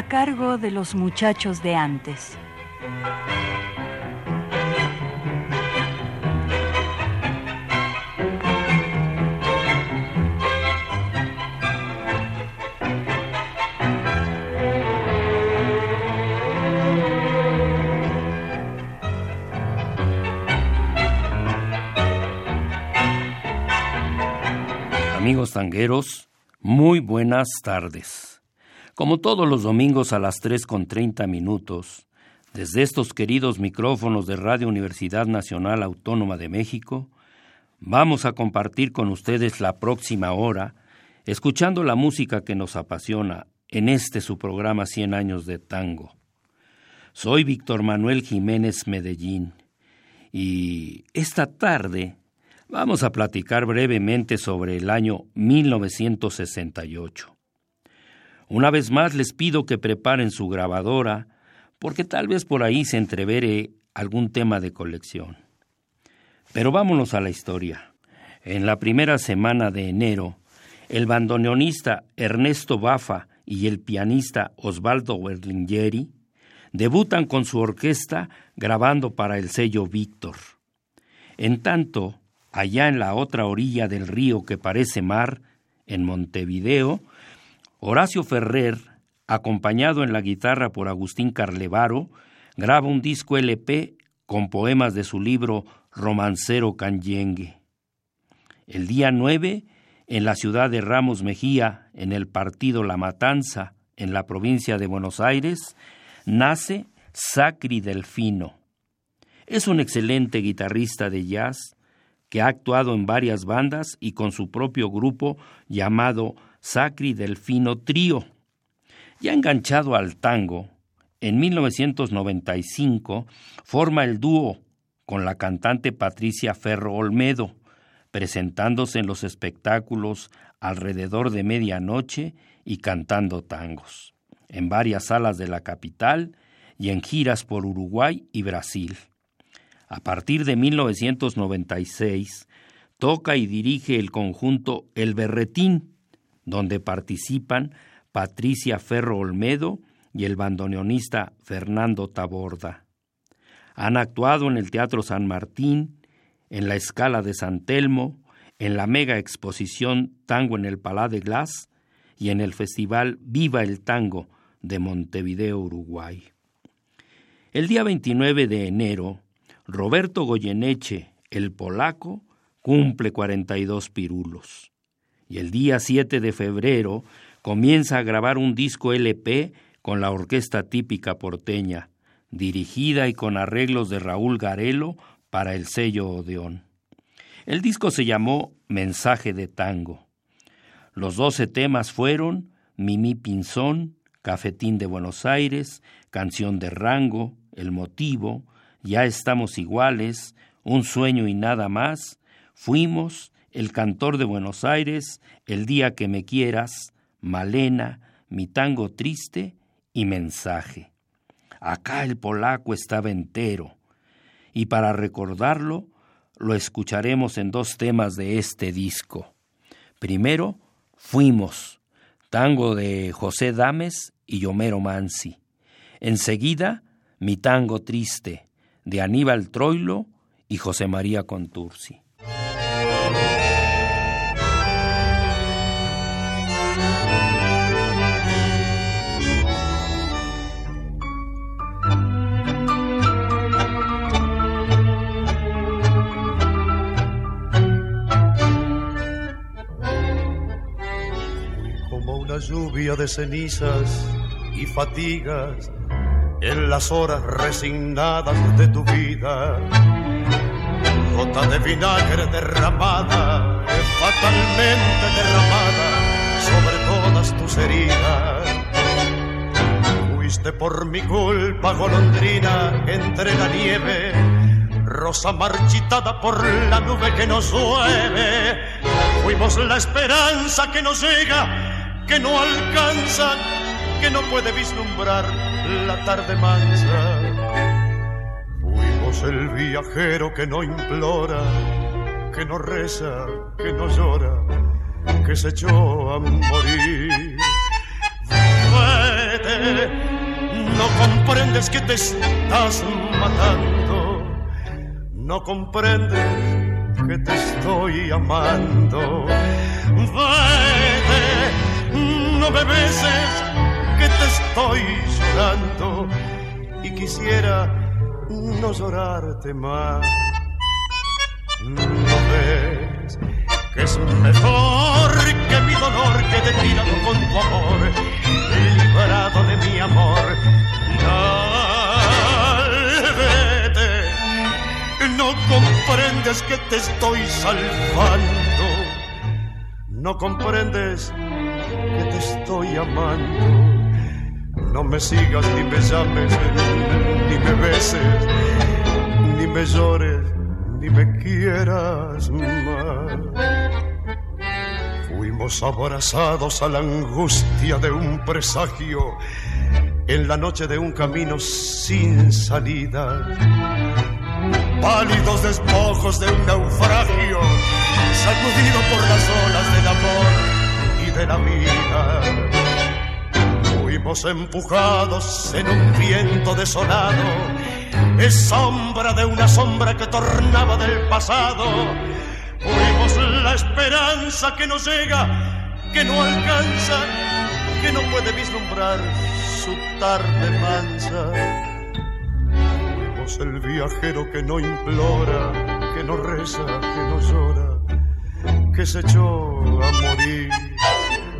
A cargo de los muchachos de antes. Amigos tangueros, muy buenas tardes. Como todos los domingos a las 3 con 30 minutos, desde estos queridos micrófonos de Radio Universidad Nacional Autónoma de México, vamos a compartir con ustedes la próxima hora, escuchando la música que nos apasiona en este su programa 100 años de tango. Soy Víctor Manuel Jiménez Medellín y esta tarde vamos a platicar brevemente sobre el año 1968. Una vez más les pido que preparen su grabadora, porque tal vez por ahí se entrevere algún tema de colección. Pero vámonos a la historia. En la primera semana de enero, el bandoneonista Ernesto Bafa y el pianista Osvaldo Berlingeri debutan con su orquesta grabando para el sello Víctor. En tanto, allá en la otra orilla del río que parece mar, en Montevideo, Horacio Ferrer, acompañado en la guitarra por Agustín Carlevaro, graba un disco LP con poemas de su libro Romancero Canyengue. El día 9, en la ciudad de Ramos Mejía, en el partido La Matanza, en la provincia de Buenos Aires, nace Sacri Delfino. Es un excelente guitarrista de jazz que ha actuado en varias bandas y con su propio grupo llamado Sacri Delfino Trío. Ya enganchado al tango, en 1995 forma el dúo con la cantante Patricia Ferro Olmedo, presentándose en los espectáculos alrededor de medianoche y cantando tangos, en varias salas de la capital y en giras por Uruguay y Brasil. A partir de 1996, toca y dirige el conjunto El Berretín, donde participan Patricia Ferro Olmedo y el bandoneonista Fernando Taborda. Han actuado en el Teatro San Martín, en la Escala de San Telmo, en la mega exposición Tango en el Palá de Glass y en el Festival Viva el Tango de Montevideo, Uruguay. El día 29 de enero, Roberto Goyeneche, el polaco, cumple 42 pirulos y el día 7 de febrero comienza a grabar un disco LP con la orquesta típica porteña, dirigida y con arreglos de Raúl Garelo para el sello Odeón. El disco se llamó Mensaje de Tango. Los doce temas fueron Mimi Pinzón, Cafetín de Buenos Aires, Canción de Rango, El Motivo, Ya estamos iguales, Un sueño y nada más, Fuimos, el cantor de Buenos Aires, El día que me quieras, Malena, Mi tango triste y Mensaje. Acá el polaco estaba entero, y para recordarlo, lo escucharemos en dos temas de este disco. Primero, Fuimos, tango de José Dames y Homero Mansi. Enseguida, Mi tango triste, de Aníbal Troilo y José María Contursi. Lluvia de cenizas y fatigas en las horas resignadas de tu vida. Gota de vinagre derramada, fatalmente derramada sobre todas tus heridas. Fui fuiste por mi culpa golondrina entre la nieve, rosa marchitada por la nube que nos llueve. Fuimos la esperanza que nos llega, que no alcanza, que no puede vislumbrar la tarde mansa. Fuimos el viajero que no implora, que no reza, que no llora, que se echó a morir no comprendes que te estás matando, no comprendes que te estoy amando. Vete, no me beses, que te estoy llorando y quisiera no llorarte más. No ves que es mejor que mi dolor quede tirado con tu amor, librado de mi amor. no comprendes que te estoy salvando, no comprendes que te estoy amando. No me sigas ni me llames, ni me beses, ni me llores ni me quieras más. Fuimos abrazados a la angustia de un presagio en la noche de un camino sin salida. Pálidos despojos de un naufragio, sacudido por las olas del amor la vida. Fuimos empujados en un viento desolado es sombra de una sombra que tornaba del pasado. Fuimos la esperanza que nos llega, que no alcanza, que no puede vislumbrar su tarde mansa. Fuimos el viajero que no implora, que no reza, que no llora, que se echó a.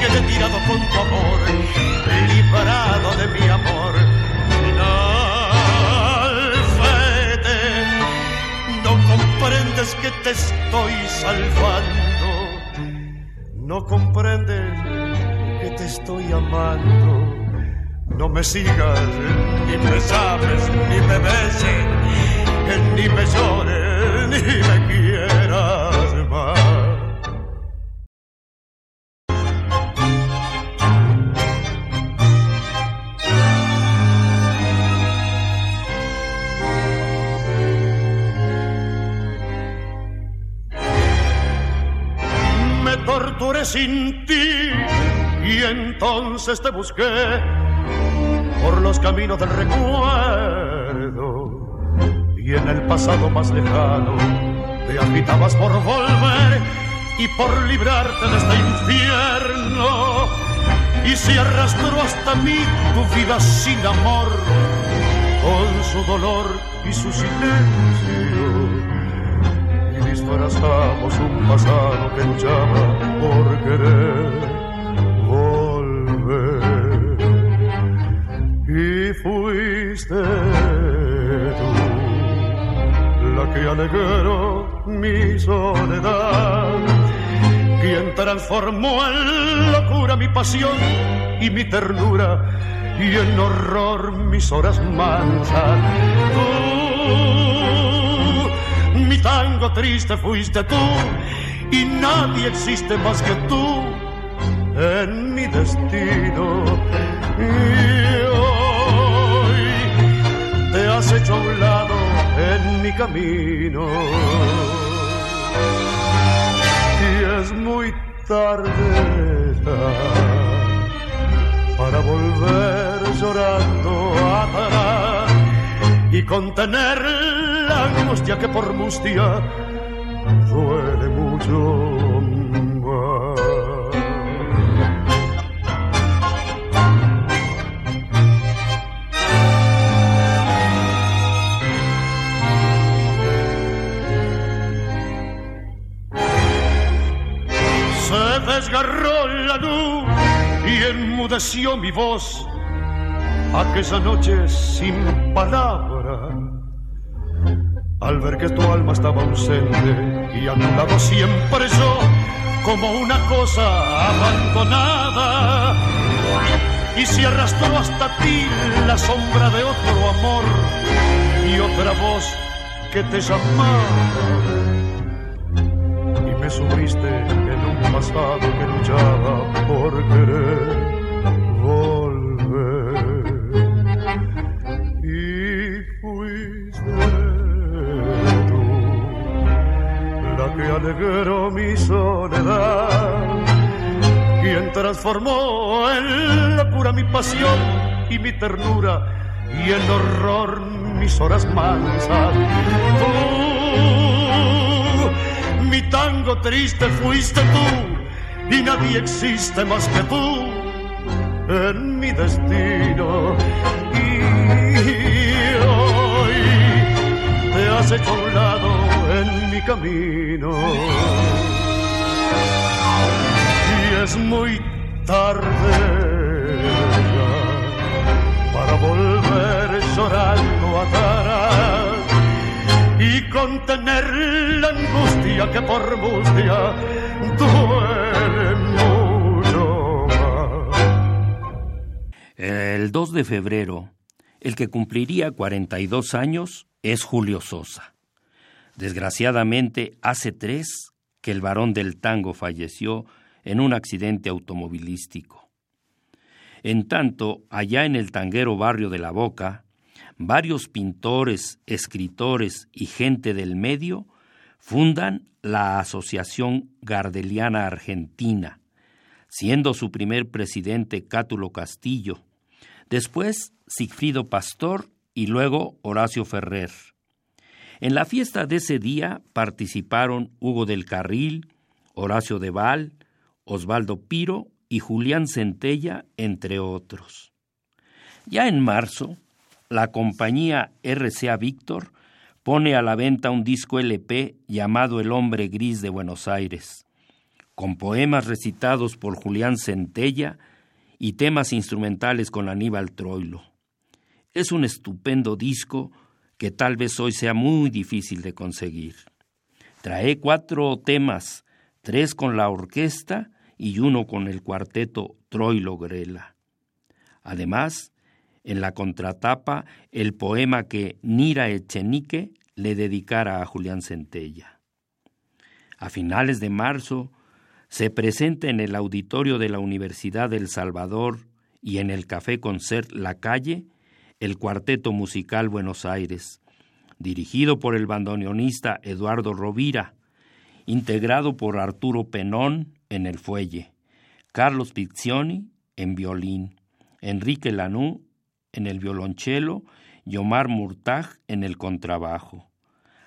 quede tirado con tu amor, librado de mi amor. No comprendes que te estoy salvando, no comprendes que te estoy amando. No me sigas, ni me sabes, ni me beses, ni me llores, ni me quieras sin ti. Y entonces te busqué por los caminos del recuerdo. Y en el pasado más lejano te agitabas por volver y por librarte de este infierno. Y se arrastró hasta mí tu vida sin amor con su dolor y su silencio disfrazamos un pasado que luchaba por querer volver. Y fuiste tú la que alegró mi soledad, quien transformó en locura mi pasión y mi ternura y en horror mis horas mansas. Tú mi tango triste fuiste tú y nadie existe más que tú en mi destino. Y hoy te has hecho a un lado en mi camino. Y es muy tarde para volver llorando atrás y contener la angustia que por mustia duele mucho. Se desgarró la luz y enmudeció mi voz aquella noche sin palabras al ver que tu alma estaba ausente y a tu lado siempre yo, como una cosa abandonada. Y si arrastró hasta ti la sombra de otro amor y otra voz que te llamaba. Y me sumiste en un pasado que luchaba por querer alegró mi soledad, quien transformó en locura mi pasión y mi ternura y en horror mis horas mansas. Tú, mi tango triste fuiste tú y nadie existe más que tú en mi destino. Y hoy te has hecho un lado mi camino. Y es muy tarde para volver llorando atrás y contener la angustia que por mustia duele mucho El 2 de febrero, el que cumpliría 42 años es Julio Sosa. Desgraciadamente, hace tres que el varón del tango falleció en un accidente automovilístico. En tanto, allá en el tanguero barrio de La Boca, varios pintores, escritores y gente del medio fundan la Asociación Gardeliana Argentina, siendo su primer presidente Cátulo Castillo, después Sigfrido Pastor y luego Horacio Ferrer. En la fiesta de ese día participaron Hugo del Carril, Horacio de Val, Osvaldo Piro y Julián Centella, entre otros. Ya en marzo, la compañía RCA Víctor pone a la venta un disco LP llamado El hombre gris de Buenos Aires, con poemas recitados por Julián Centella y temas instrumentales con Aníbal Troilo. Es un estupendo disco que tal vez hoy sea muy difícil de conseguir. Trae cuatro temas, tres con la orquesta y uno con el cuarteto Troilo Grela. Además, en la contratapa, el poema que Nira Echenique le dedicara a Julián Centella. A finales de marzo, se presenta en el auditorio de la Universidad del Salvador y en el Café Concert La Calle el Cuarteto Musical Buenos Aires, dirigido por el bandoneonista Eduardo Rovira, integrado por Arturo Penón en el fuelle, Carlos Pizzioni en violín, Enrique Lanú en el violonchelo y Omar en el contrabajo.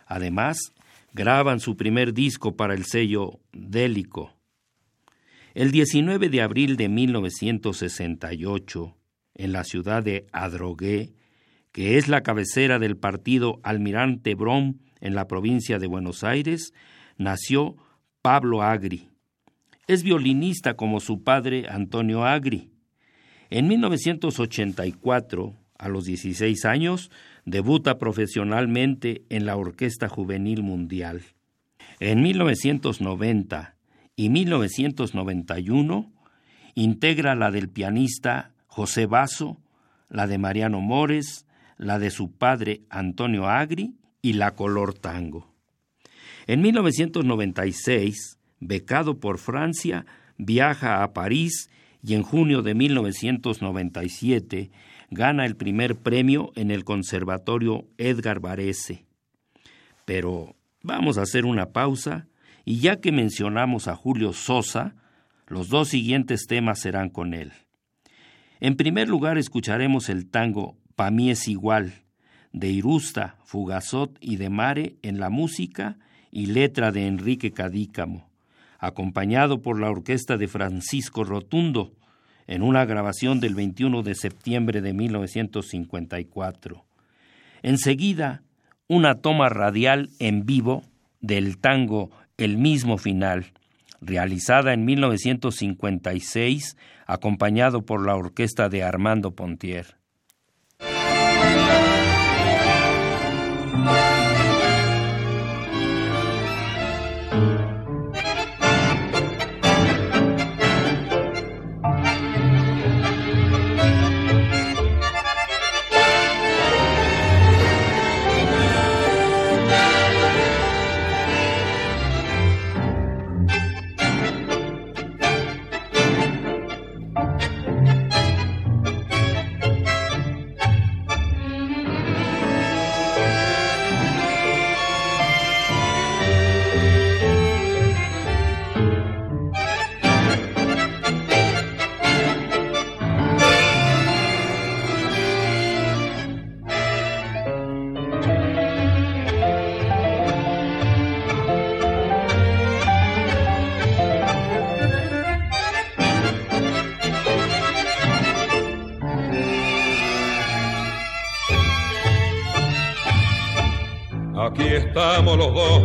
Además, graban su primer disco para el sello Délico. El 19 de abril de 1968, en la ciudad de Adrogué, que es la cabecera del partido Almirante Brom en la provincia de Buenos Aires, nació Pablo Agri. Es violinista como su padre Antonio Agri. En 1984, a los 16 años, debuta profesionalmente en la Orquesta Juvenil Mundial. En 1990 y 1991 integra la del pianista José Basso, la de Mariano Mores, la de su padre Antonio Agri y la color tango. En 1996, becado por Francia, viaja a París y en junio de 1997 gana el primer premio en el Conservatorio Edgar Varese. Pero vamos a hacer una pausa y ya que mencionamos a Julio Sosa, los dos siguientes temas serán con él. En primer lugar escucharemos el tango Pa' mí es igual, de Irusta, Fugazot y de Mare en la música y letra de Enrique Cadícamo, acompañado por la orquesta de Francisco Rotundo, en una grabación del 21 de septiembre de 1954. Enseguida, una toma radial en vivo del tango El mismo final, realizada en 1956, acompañado por la orquesta de Armando Pontier.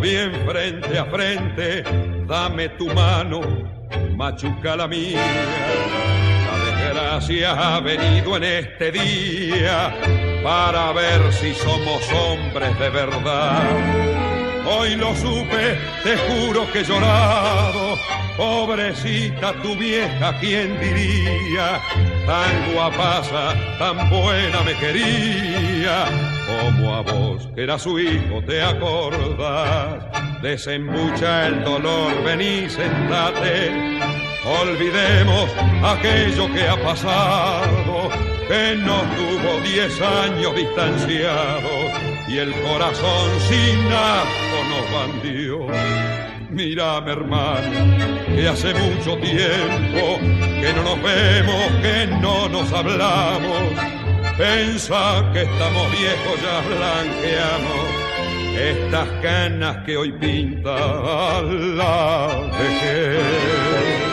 Bien frente a frente, dame tu mano, machuca la mía. La desgracia ha venido en este día para ver si somos hombres de verdad Hoy lo supe, te juro que he llorado. Pobrecita tu vieja, ¿quién diría? Tan guapaza, tan buena me quería. Como a vos, que era su hijo, te acordás. Desembucha el dolor, vení, sentate. Olvidemos aquello que ha pasado, que nos tuvo diez años distanciados y el corazón sin asco nos bandió. Mírame hermano, que hace mucho tiempo que no nos vemos, que no nos hablamos. Pensa que estamos viejos, ya blanqueamos estas canas que hoy pinta la vejez.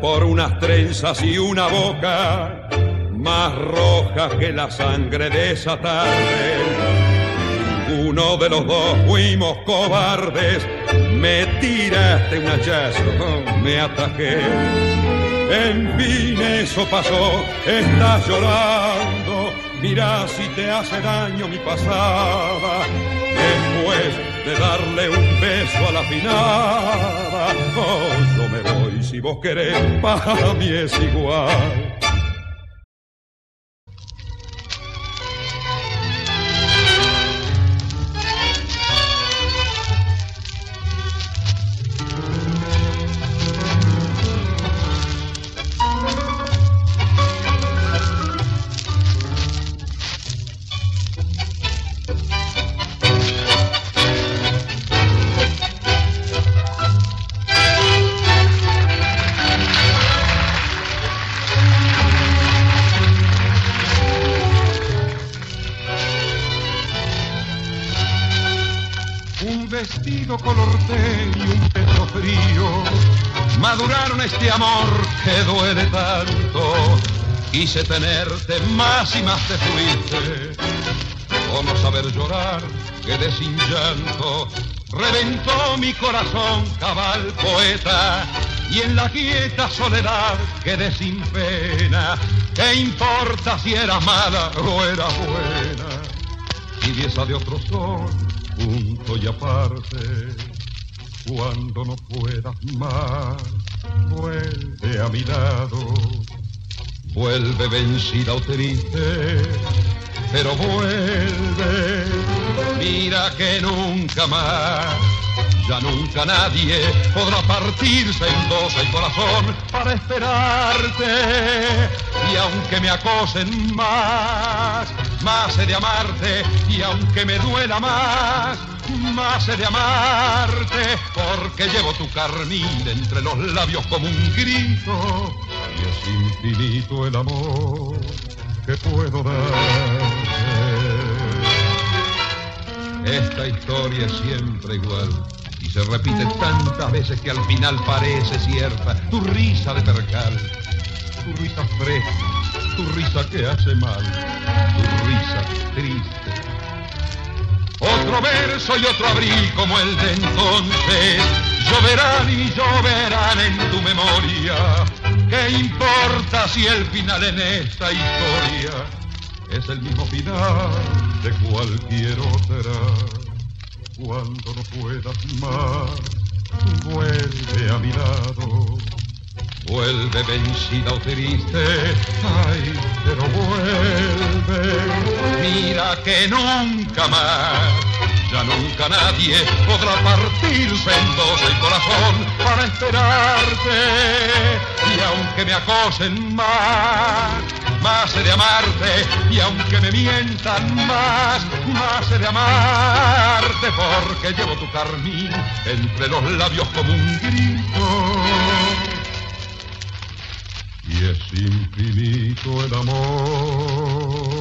por unas trenzas y una boca más roja que la sangre de esa tarde. Uno de los dos fuimos cobardes, me tiraste un hachazo, me atajé. En fin, eso pasó, estás llorando, mira si te hace daño mi pasada. Después de darle un beso a la finada, oh, yo me voy si vos querés, para mí es igual. Y más te fuiste. O no saber llorar, quedé sin llanto. Reventó mi corazón, cabal poeta. Y en la quieta soledad quedé sin pena. ¿Qué importa si era mala o era buena? Y esa de otro sol, junto y aparte, cuando no puedas más vuelve a mi lado, vuelve vencida o triste, pero vuelve, mira que nunca más, ya nunca nadie podrá partirse en dos el corazón para esperarte, y aunque me acosen más, más he de amarte, y aunque me duela más, más he de amarte, porque llevo tu carmín entre los labios como un grito, y es infinito el amor que puedo darte. Esta historia es siempre igual, y se repite tantas veces que al final parece cierta tu risa de percal, tu risa fresca, tu risa que hace mal, tu risa triste. Otro verso y otro abril como el de entonces, lloverán y lloverán en tu memoria. ¿Qué importa si el final en esta historia es el mismo final de cualquier otra? Cuando no puedas más, vuelve a mi lado. Vuelve vencida o triste, ay, pero vuelve. Mira que nunca más, ya nunca nadie podrá partirse en dos el corazón para esperarte. Y aunque me acosen más, más he de amarte y aunque me mientan más, más he de amarte porque llevo tu carmín entre los labios como un grito. Es infinito el amor.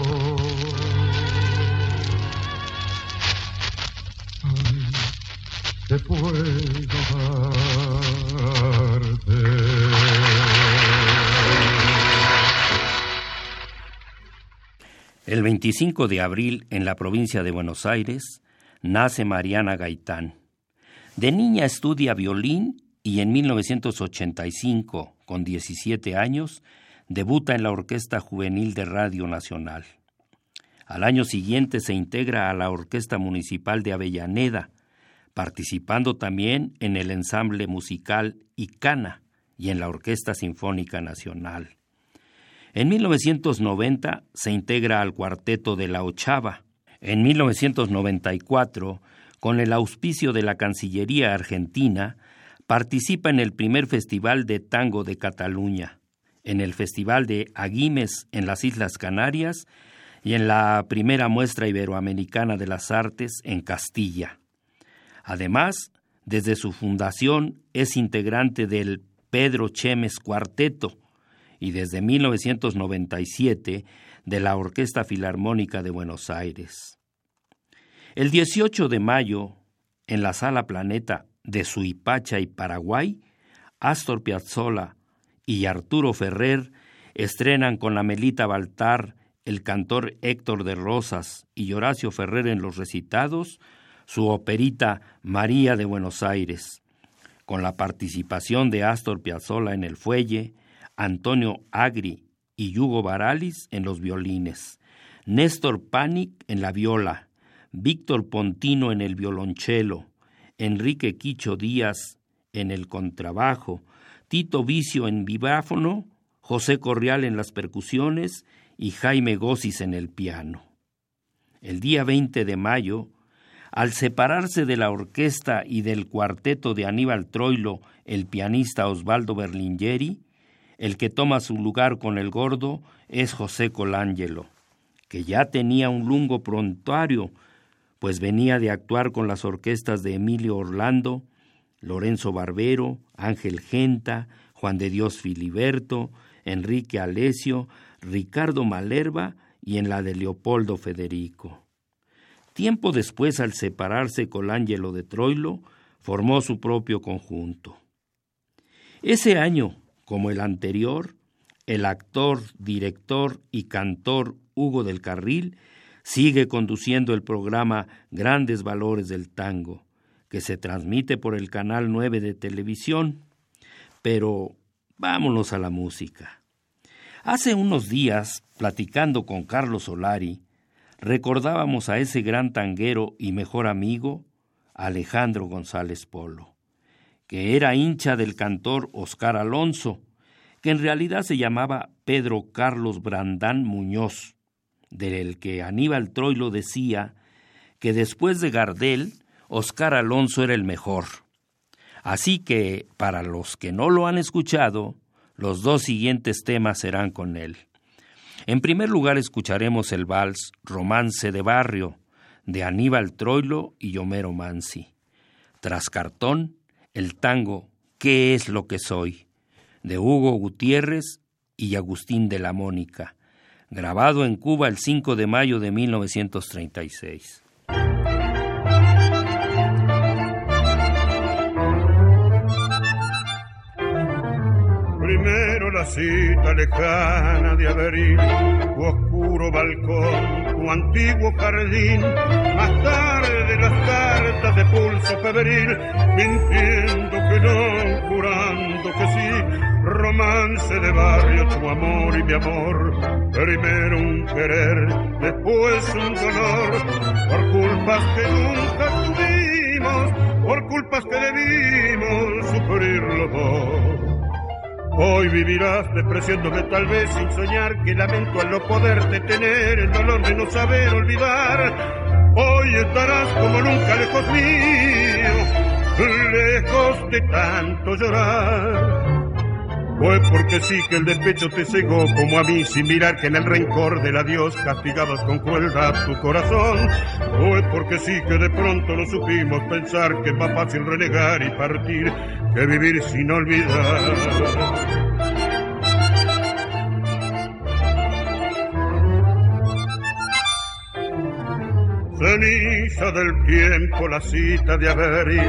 El 25 de abril, en la provincia de Buenos Aires, nace Mariana Gaitán. De niña estudia violín y en 1985, con 17 años, debuta en la Orquesta Juvenil de Radio Nacional. Al año siguiente se integra a la Orquesta Municipal de Avellaneda, participando también en el ensamble musical Icana y en la Orquesta Sinfónica Nacional. En 1990 se integra al cuarteto de La Ochava. En 1994, con el auspicio de la Cancillería Argentina, participa en el primer Festival de Tango de Cataluña, en el Festival de Aguimes en las Islas Canarias y en la primera muestra iberoamericana de las artes en Castilla. Además, desde su fundación es integrante del Pedro Chemes Cuarteto, y desde 1997 de la Orquesta Filarmónica de Buenos Aires. El 18 de mayo, en la Sala Planeta de Suipacha y Paraguay, Astor Piazzolla y Arturo Ferrer estrenan con la Melita Baltar, el cantor Héctor de Rosas y Horacio Ferrer en los recitados su operita María de Buenos Aires, con la participación de Astor Piazzolla en el fuelle, Antonio Agri y Hugo Baralis en los violines, Néstor Panic en la viola, Víctor Pontino en el violonchelo, Enrique Quicho Díaz en el contrabajo, Tito Vicio en vibráfono, José Corrial en las percusiones y Jaime Gossis en el piano. El día 20 de mayo, al separarse de la orquesta y del cuarteto de Aníbal Troilo, el pianista Osvaldo Berlingeri, el que toma su lugar con el gordo es José Colangelo, que ya tenía un lungo prontuario, pues venía de actuar con las orquestas de Emilio Orlando, Lorenzo Barbero, Ángel Genta, Juan de Dios Filiberto, Enrique Alesio, Ricardo Malerva y en la de Leopoldo Federico. Tiempo después, al separarse Colangelo de Troilo, formó su propio conjunto. Ese año, como el anterior, el actor, director y cantor Hugo del Carril sigue conduciendo el programa Grandes Valores del Tango, que se transmite por el Canal 9 de televisión. Pero vámonos a la música. Hace unos días, platicando con Carlos Solari, recordábamos a ese gran tanguero y mejor amigo, Alejandro González Polo que era hincha del cantor Oscar Alonso, que en realidad se llamaba Pedro Carlos Brandán Muñoz, del que Aníbal Troilo decía que después de Gardel, Oscar Alonso era el mejor. Así que, para los que no lo han escuchado, los dos siguientes temas serán con él. En primer lugar escucharemos el vals Romance de Barrio, de Aníbal Troilo y Homero Mansi. Tras cartón, el tango ¿Qué es lo que soy? de Hugo Gutiérrez y Agustín de la Mónica, grabado en Cuba el 5 de mayo de 1936. Primero la cita lejana de abril, tu oscuro balcón, tu antiguo jardín, más tarde las cartas de pulso febril, mintiendo que no, jurando que sí, romance de barrio, tu amor y mi amor, primero un querer, después un dolor, por culpas que nunca tuvimos, por culpas que debimos sufrir los dos. Hoy vivirás despreciándome tal vez sin soñar que lamento al no poderte tener el dolor de no saber olvidar. Hoy estarás como nunca lejos mío, lejos de tanto llorar. Fue porque sí que el despecho te cegó como a mí sin mirar que en el rencor del adiós castigabas con crueldad tu corazón. Fue porque sí que de pronto lo supimos pensar que es más fácil renegar y partir que vivir sin olvidar. Ceniza del tiempo, la cita de abril,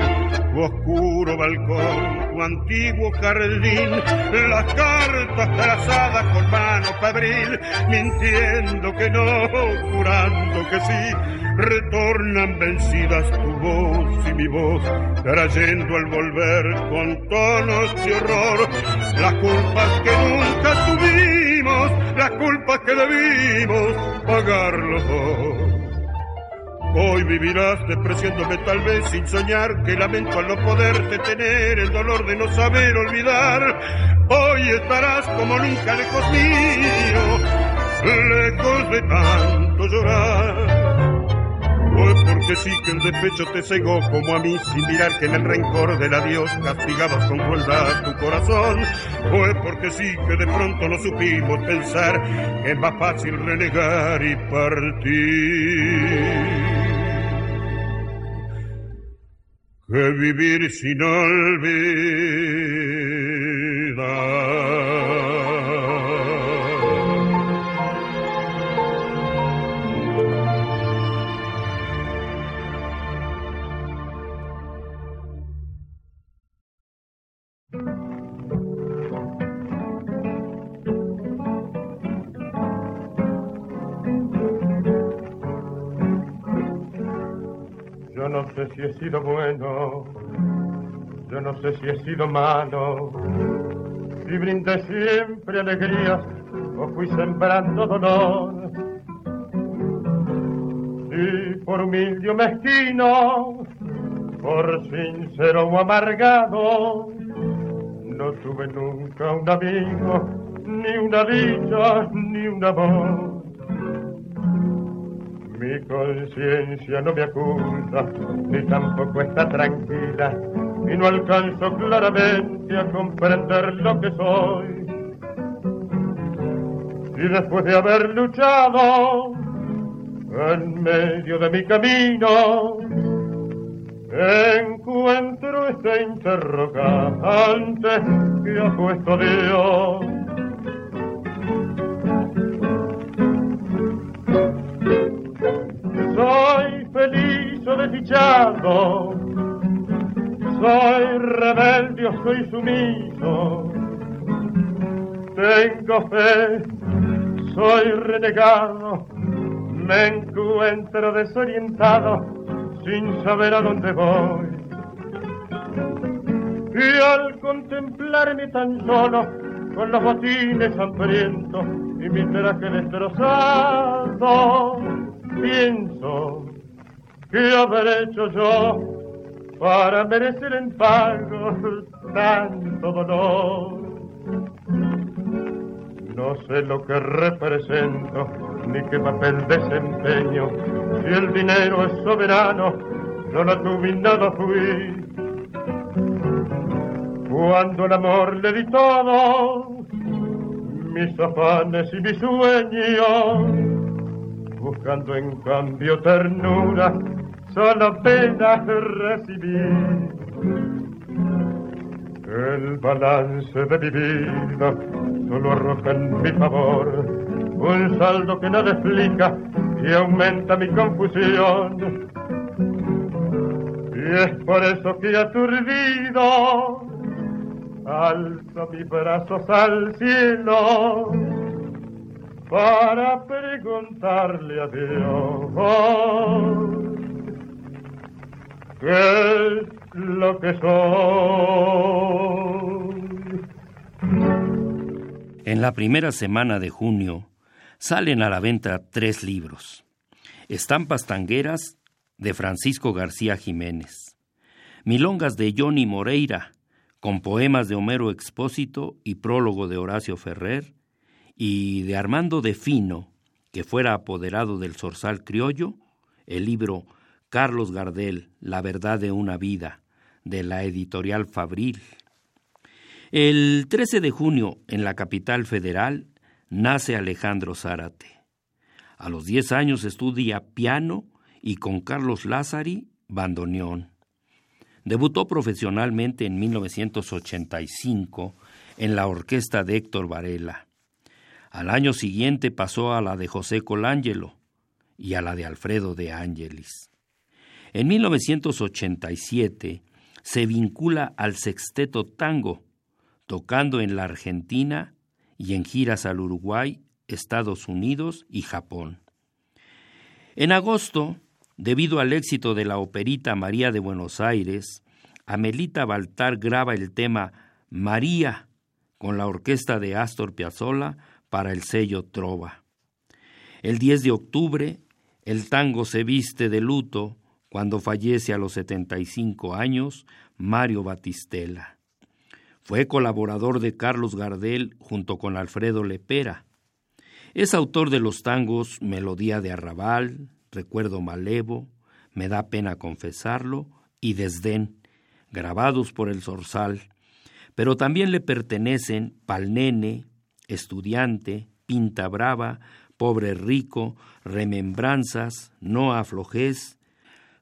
tu oscuro balcón, tu antiguo jardín, las cartas trazadas con mano febril, mintiendo que no, jurando que sí, retornan vencidas tu voz y mi voz, trayendo al volver con tonos de horror las culpas que nunca tuvimos, las culpas que debimos pagar los dos. Hoy vivirás despreciándome tal vez sin soñar que lamento al no poderte tener el dolor de no saber olvidar. Hoy estarás como nunca lejos mío, lejos de tanto llorar. Hoy porque sí que el despecho te cegó como a mí sin mirar que en el rencor del adiós castigabas con crueldad tu corazón. Fue porque sí que de pronto no supimos pensar que es más fácil renegar y partir. Que vivir sin olvidar. Sé si he sido bueno, yo no sé si he sido malo, si brindé siempre alegrías o fui sembrando dolor. Si por humilde o mezquino, por sincero o amargado, no tuve nunca un amigo, ni una dicha, ni un amor. Mi conciencia no me acusa, ni tampoco está tranquila, y no alcanzo claramente a comprender lo que soy. Y después de haber luchado en medio de mi camino, encuentro este interrogante que ha puesto Dios feliz o desdichado, soy rebelde soy sumiso, tengo fe, soy renegado, me encuentro desorientado sin saber a dónde voy. Y al contemplarme tan solo, con los botines hambrientos y mi traje destrozado, pienso que habré hecho yo para merecer en pago tanto dolor. No sé lo que represento ni qué papel desempeño. Si el dinero es soberano, no lo tuve nada fui. Cuando el amor le di todo, mis afanes y mis sueños, buscando en cambio ternura, solo pena recibí. El balance de mi vida solo arroja en mi favor un saldo que nada explica y aumenta mi confusión. Y es por eso que aturdido alzo mis brazos al cielo para preguntarle a Dios es lo que soy. En la primera semana de junio salen a la venta tres libros. Estampas tangueras de Francisco García Jiménez. Milongas de Johnny Moreira, con poemas de Homero Expósito y prólogo de Horacio Ferrer, y de Armando de Fino, que fuera apoderado del Zorzal Criollo, el libro Carlos Gardel, La verdad de una vida, de la editorial Fabril. El 13 de junio, en la capital federal, nace Alejandro Zárate. A los 10 años estudia piano y con Carlos Lázari, bandoneón. Debutó profesionalmente en 1985 en la orquesta de Héctor Varela. Al año siguiente pasó a la de José Colangelo y a la de Alfredo de Ángelis. En 1987 se vincula al sexteto tango, tocando en la Argentina y en giras al Uruguay, Estados Unidos y Japón. En agosto, debido al éxito de la operita María de Buenos Aires, Amelita Baltar graba el tema María con la orquesta de Astor Piazzolla para el sello Trova. El 10 de octubre, el tango se viste de luto cuando fallece a los 75 años Mario Batistela. Fue colaborador de Carlos Gardel junto con Alfredo Lepera. Es autor de los tangos Melodía de Arrabal, Recuerdo Malevo, Me da pena confesarlo y Desdén, grabados por el Zorzal, pero también le pertenecen Palnene, Estudiante, Pinta Brava, Pobre Rico, Remembranzas, No aflojes,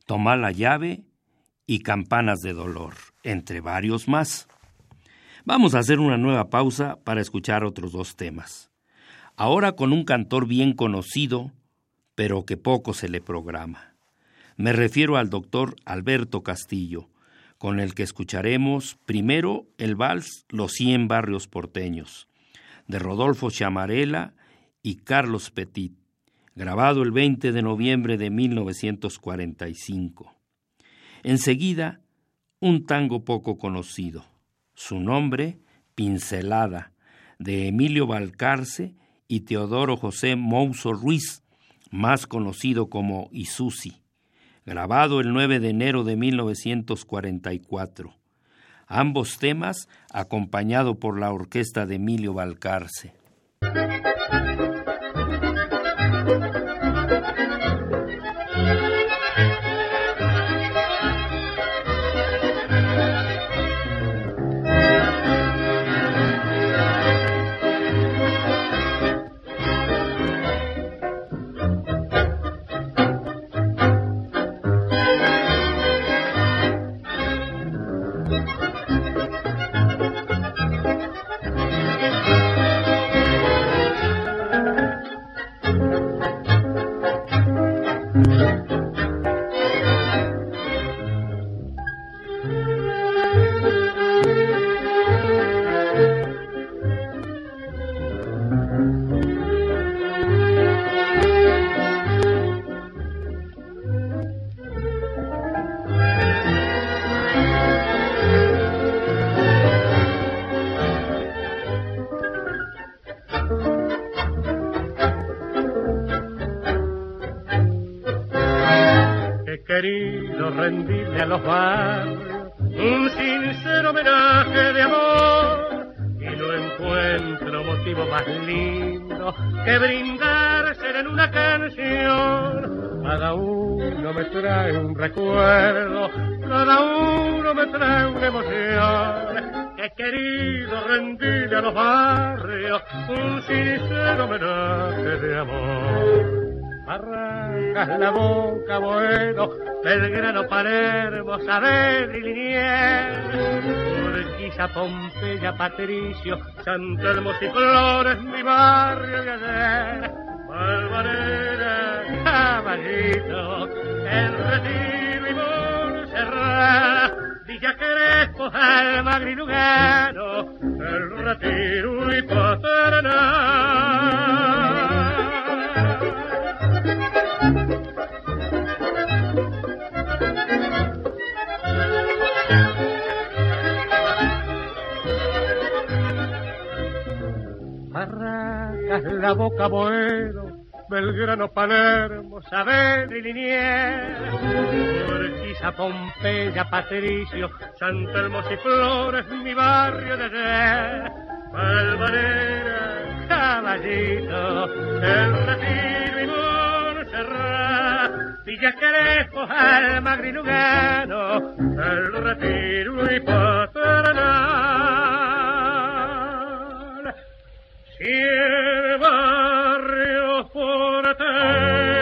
Toma la llave y Campanas de Dolor, entre varios más. Vamos a hacer una nueva pausa para escuchar otros dos temas. Ahora con un cantor bien conocido, pero que poco se le programa. Me refiero al doctor Alberto Castillo, con el que escucharemos primero el vals Los cien barrios porteños, de Rodolfo Chamarela y Carlos Petit, grabado el 20 de noviembre de 1945. Enseguida, un tango poco conocido, su nombre, Pincelada, de Emilio Balcarce y Teodoro José Mouso Ruiz, más conocido como Isusi, grabado el 9 de enero de 1944 ambos temas acompañado por la orquesta de Emilio Balcarce. Sincero homenaje de amor. Arrancas la boca, bueno, Belgrano, Palermo, Saavedra y Liniers, Urquiza, Pompeya, Patricio, San Telmo y Flores, mi barrio de ayer, Valvanera, Caballito, El Retiro y Montserrat, Villa Crespo, queremos al magrilugano, el retiro y La boca boero, Belgrano, Palermo, Saavedra y Liniers, Urquiza, Pompeya, Patricio, San Telmo y Flores, mi barrio de ayer, Palmarera, Caballito, El Retiro y Montserrat, Villa Crespo, Alma, Grinugano, El Retiro y Paternal. Cien barrios porteños,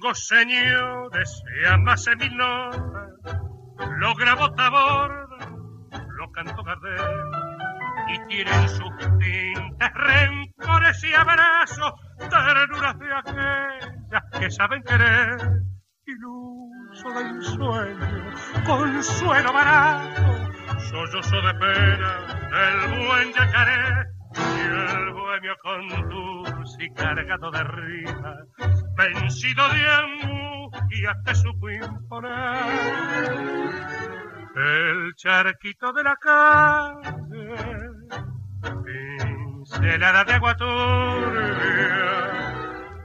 tango, señores, se amase mil lo grabó Taborda, lo cantó Gardel, y tienen sus tintas, rencores y abrazos, ternuras de aquellas que saben querer, iluso del sueño, consuelo barato, sollozo de pena del buen yacaré, y el bohemio con dulce y cargado de rima, vencido de angustia te supo imponer. El charquito de la calle, pincelada de agua turbia,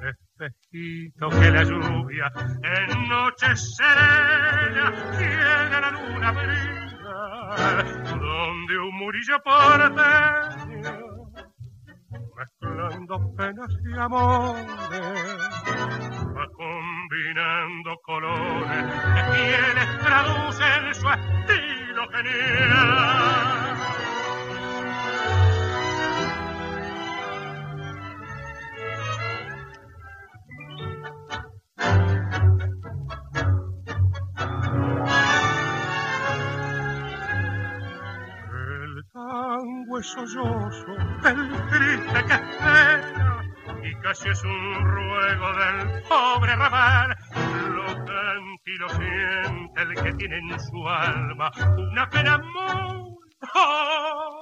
espejito que la lluvia en noche serena tiene la luna brilla, donde un murillo porteño penas y amores, va combinando colores que quienes traducen su estilo genial. Sollozo, el triste que espera, y casi es un ruego del pobre rabal. Lo canta y lo siente el que tiene en su alma una pena muy honda.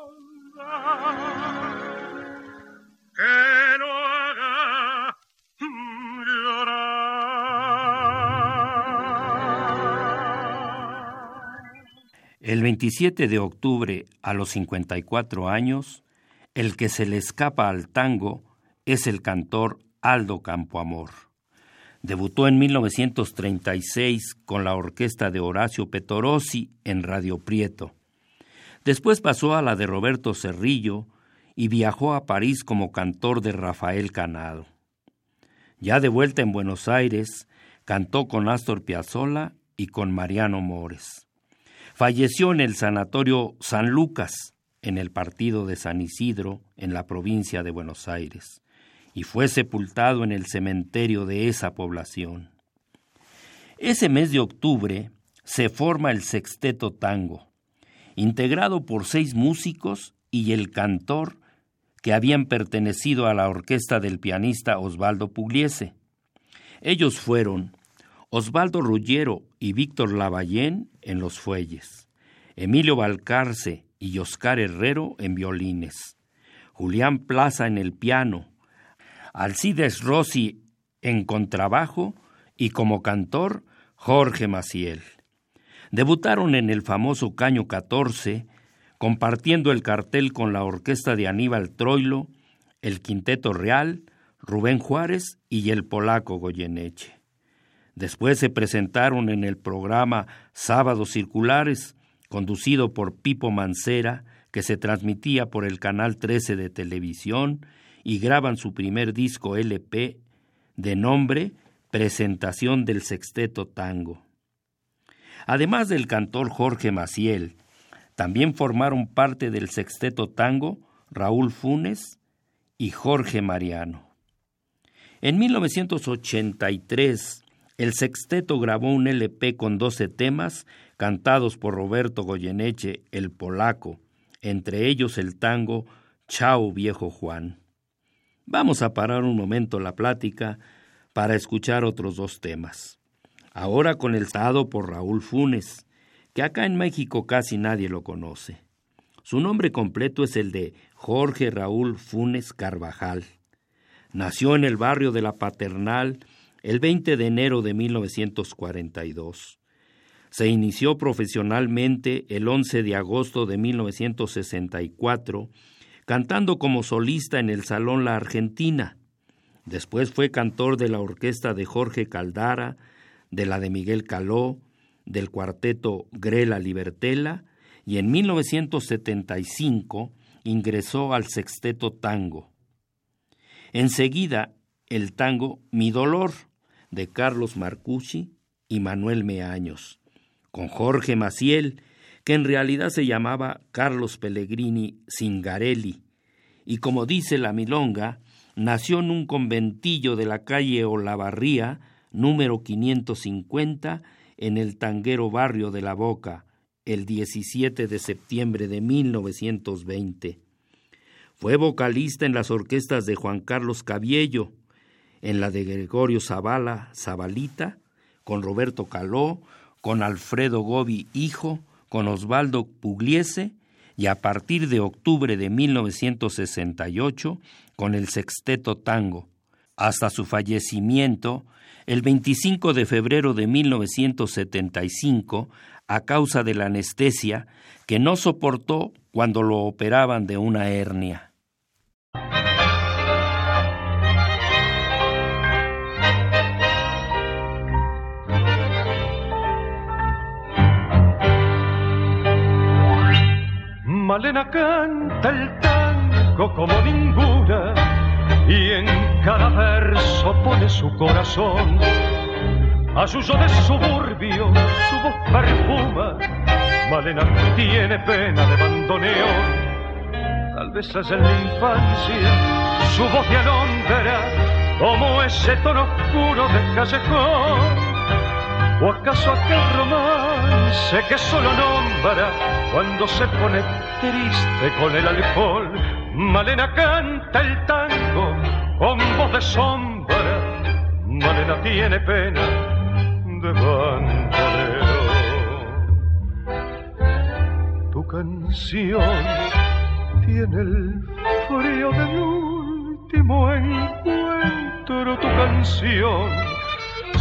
El 27 de octubre, a los 54 años, el que se le escapa al tango es el cantor Aldo Campoamor. Debutó en 1936 con la orquesta de Horacio Petorossi en Radio Prieto. Después pasó a la de Roberto Cerrillo y viajó a París como cantor de Rafael Canado. Ya de vuelta en Buenos Aires, cantó con Astor Piazzolla y con Mariano Mores. Falleció en el Sanatorio San Lucas, en el partido de San Isidro, en la provincia de Buenos Aires, y fue sepultado en el cementerio de esa población. Ese mes de octubre se forma el Sexteto Tango, integrado por seis músicos y el cantor que habían pertenecido a la orquesta del pianista Osvaldo Pugliese. Ellos fueron Osvaldo Rullero y Víctor Lavallén en los fuelles, Emilio Balcarce y Oscar Herrero en violines, Julián Plaza en el piano, Alcides Rossi en contrabajo y como cantor Jorge Maciel. Debutaron en el famoso Caño 14, compartiendo el cartel con la orquesta de Aníbal Troilo, el Quinteto Real, Rubén Juárez y el polaco Goyeneche. Después se presentaron en el programa Sábados Circulares, conducido por Pipo Mancera, que se transmitía por el canal 13 de televisión, y graban su primer disco LP de nombre Presentación del Sexteto Tango. Además del cantor Jorge Maciel, también formaron parte del Sexteto Tango Raúl Funes y Jorge Mariano. En 1983, el sexteto grabó un LP con 12 temas cantados por Roberto Goyeneche, el polaco, entre ellos el tango Chao viejo Juan. Vamos a parar un momento la plática para escuchar otros dos temas. Ahora con el estado por Raúl Funes, que acá en México casi nadie lo conoce. Su nombre completo es el de Jorge Raúl Funes Carvajal. Nació en el barrio de la Paternal el 20 de enero de 1942. Se inició profesionalmente el 11 de agosto de 1964, cantando como solista en el Salón La Argentina. Después fue cantor de la orquesta de Jorge Caldara, de la de Miguel Caló, del cuarteto Grela Libertela y en 1975 ingresó al sexteto tango. Enseguida el tango Mi Dolor, de Carlos Marcucci y Manuel Meaños, con Jorge Maciel, que en realidad se llamaba Carlos Pellegrini Cingarelli, y como dice la milonga, nació en un conventillo de la calle Olavarría, número 550, en el tanguero barrio de La Boca, el 17 de septiembre de 1920. Fue vocalista en las orquestas de Juan Carlos Cabiello, en la de Gregorio Zavala, Zabalita, con Roberto Caló, con Alfredo Gobi Hijo, con Osvaldo Pugliese y a partir de octubre de 1968 con el Sexteto Tango, hasta su fallecimiento el 25 de febrero de 1975 a causa de la anestesia que no soportó cuando lo operaban de una hernia. Malena canta el tango como ninguna y en cada verso pone su corazón. A su de suburbio su voz perfuma, Malena tiene pena de bandoneón. Tal vez es en la infancia su voz te alombra como ese tono oscuro de callejón. ¿O acaso aquel romance que solo nombra cuando se pone triste con el alcohol? Malena canta el tango con voz de sombra. Malena tiene pena de bandolero. Tu canción tiene el frío del último encuentro. Tu canción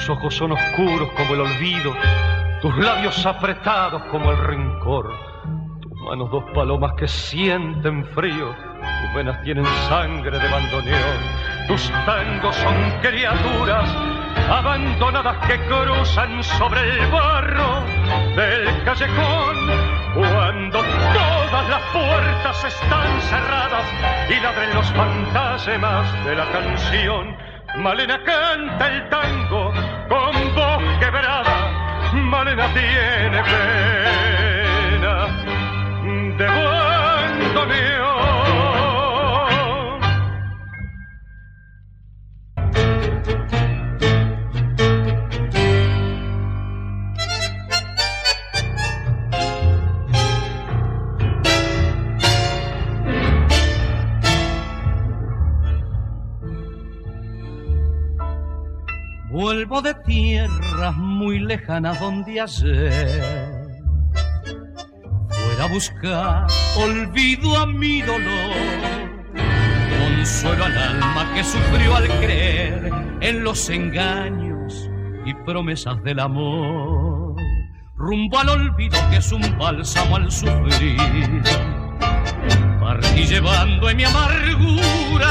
Tus ojos son oscuros como el olvido tus labios apretados como el rencor, tus manos dos palomas que sienten frío, tus venas tienen sangre de bandoneón, tus tangos son criaturas abandonadas que cruzan sobre el barro del callejón, cuando todas las puertas están cerradas y ladren los fantasmas de la canción. Malena canta el tango con voz quebrada, Malena tiene pena de bandoneón. Vuelvo de tierras muy lejanas donde ayer. Fuera a buscar olvido a mi dolor, consuelo al alma que sufrió al creer en los engaños y promesas del amor, rumbo al olvido que es un bálsamo al sufrir. Partí llevando en mi amargura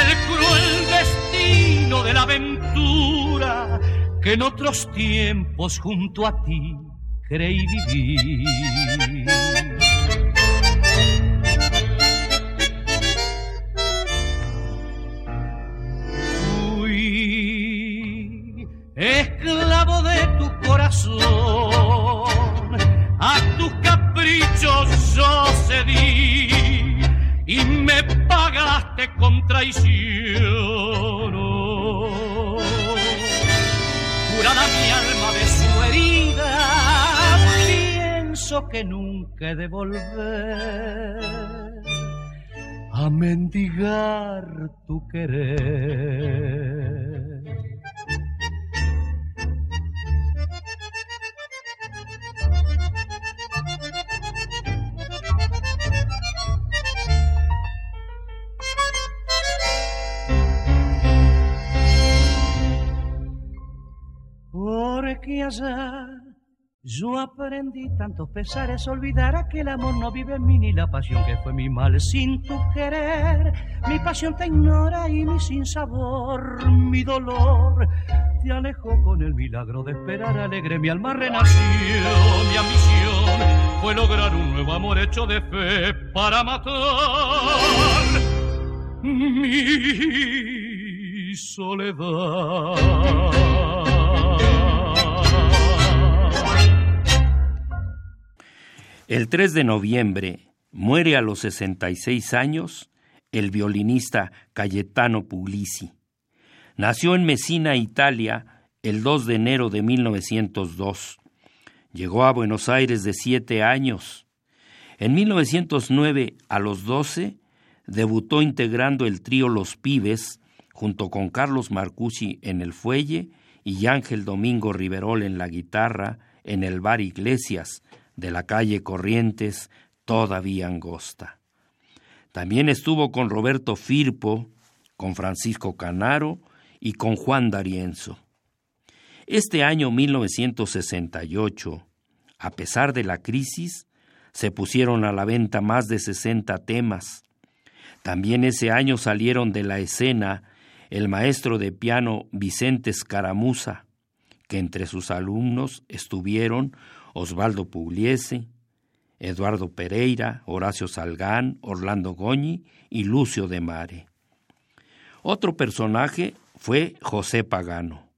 el cruel destino de la aventura que en otros tiempos junto a ti creí vivir. Fui esclavo de tu corazón, a tus caprichos yo cedí y me pagaste con traición. Que nunca he de volver a mendigar tu querer. Porque allá yo aprendí tantos pesares, olvidar aquel amor no vive en mí ni la pasión que fue mi mal sin tu querer. Mi pasión te ignora y mi sinsabor, mi dolor te alejó con el milagro de esperar alegre. Mi alma renació, mi ambición fue lograr un nuevo amor hecho de fe para matar mi soledad. El 3 de noviembre muere a los 66 años el violinista Cayetano Puglisi. Nació en Messina, Italia, el 2 de enero de 1902. Llegó a Buenos Aires de siete años. En 1909, a los 12, debutó integrando el trío Los Pibes, junto con Carlos Marcucci en el fuelle y Ángel Domingo Riverol en la guitarra, en el bar Iglesias, de la calle Corrientes, todavía angosta. También estuvo con Roberto Firpo, con Francisco Canaro y con Juan D'Arienzo. Este año 1968, a pesar de la crisis, se pusieron a la venta más de 60 temas. También ese año salieron de la escena el maestro de piano Vicente Escaramuza, que entre sus alumnos estuvieron Osvaldo Pugliese, Eduardo Pereira, Horacio Salgán, Orlando Goñi y Lucio de Mare. Otro personaje fue José Pagano,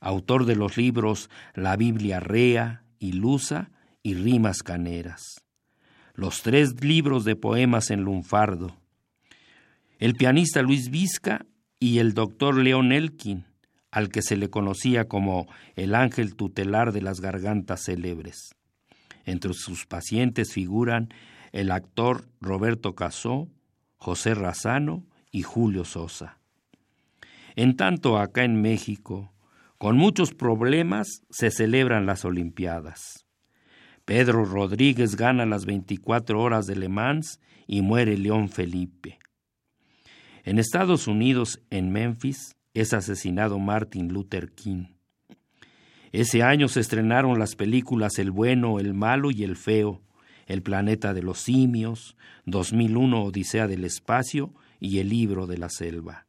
autor de los libros La Biblia Rea, Ilusa y Rimas Caneras. Los tres libros de poemas en lunfardo. El pianista Luis Vizca y el doctor León Elkin, al que se le conocía como el ángel tutelar de las gargantas célebres. Entre sus pacientes figuran el actor Roberto Casó, José Razano y Julio Sosa. En tanto, acá en México, con muchos problemas, se celebran las Olimpiadas. Pedro Rodríguez gana las 24 horas de Le Mans y muere León Felipe. En Estados Unidos, en Memphis, es asesinado Martin Luther King. Ese año se estrenaron las películas El bueno, el malo y el feo, El planeta de los simios, 2001 Odisea del espacio y El libro de la selva.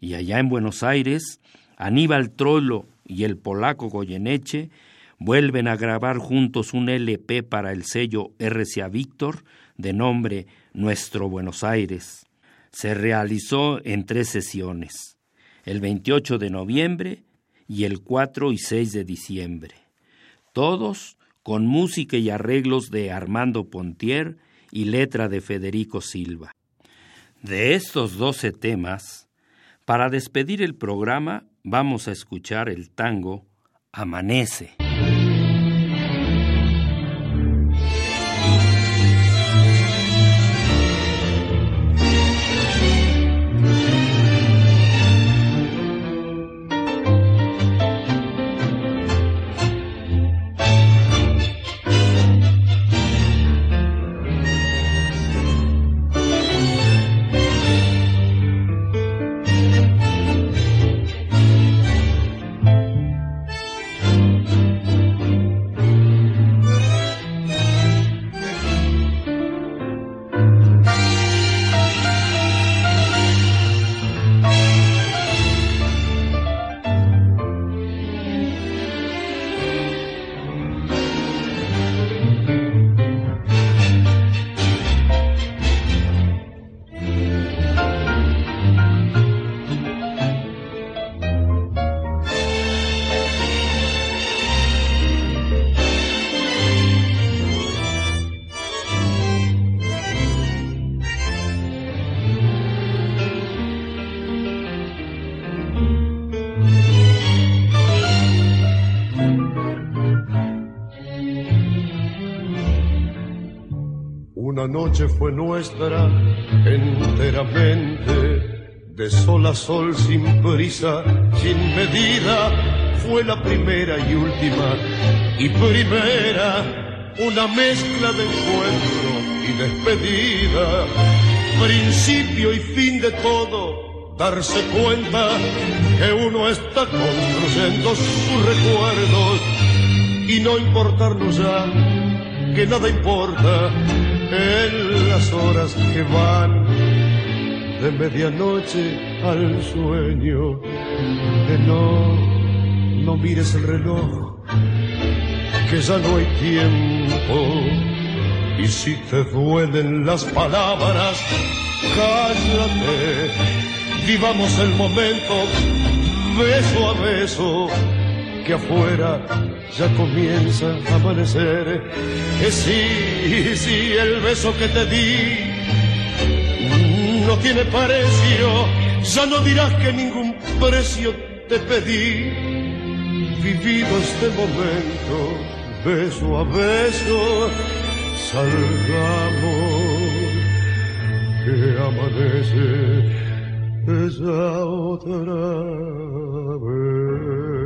Y allá en Buenos Aires, Aníbal Trollo y el polaco Goyeneche vuelven a grabar juntos un LP para el sello RCA Víctor de nombre Nuestro Buenos Aires. Se realizó en tres sesiones, el 28 de noviembre y el 4 y 6 de diciembre, todos con música y arreglos de Armando Pontier y letra de Federico Silva. De estos doce temas, para despedir el programa vamos a escuchar el tango Amanece. Sol sin prisa, sin medida, fue la primera y última, y primera, una mezcla de encuentro y despedida, principio y fin de todo, darse cuenta que uno está construyendo sus recuerdos y no importarnos ya que nada importa en las horas que van de medianoche al sueño. Que no, no mires el reloj, que ya no hay tiempo. Y si te duelen las palabras, cállate, vivamos el momento beso a beso que afuera ya comienza a amanecer. Que sí, sí, el beso que te di no tiene precio, ya no dirás que ningún precio te pedí. Vivido este momento, beso a beso, salgamos, que amanece esa otra vez.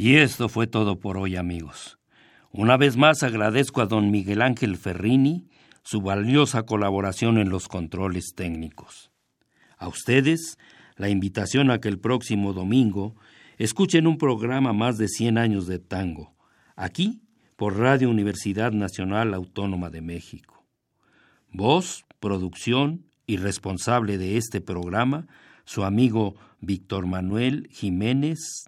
Y esto fue todo por hoy, amigos. Una vez más agradezco a don Miguel Ángel Ferrini su valiosa colaboración en los controles técnicos. A ustedes, la invitación a que el próximo domingo escuchen un programa más de 100 años de tango, aquí por Radio Universidad Nacional Autónoma de México. Voz, producción y responsable de este programa, su amigo Víctor Manuel Jiménez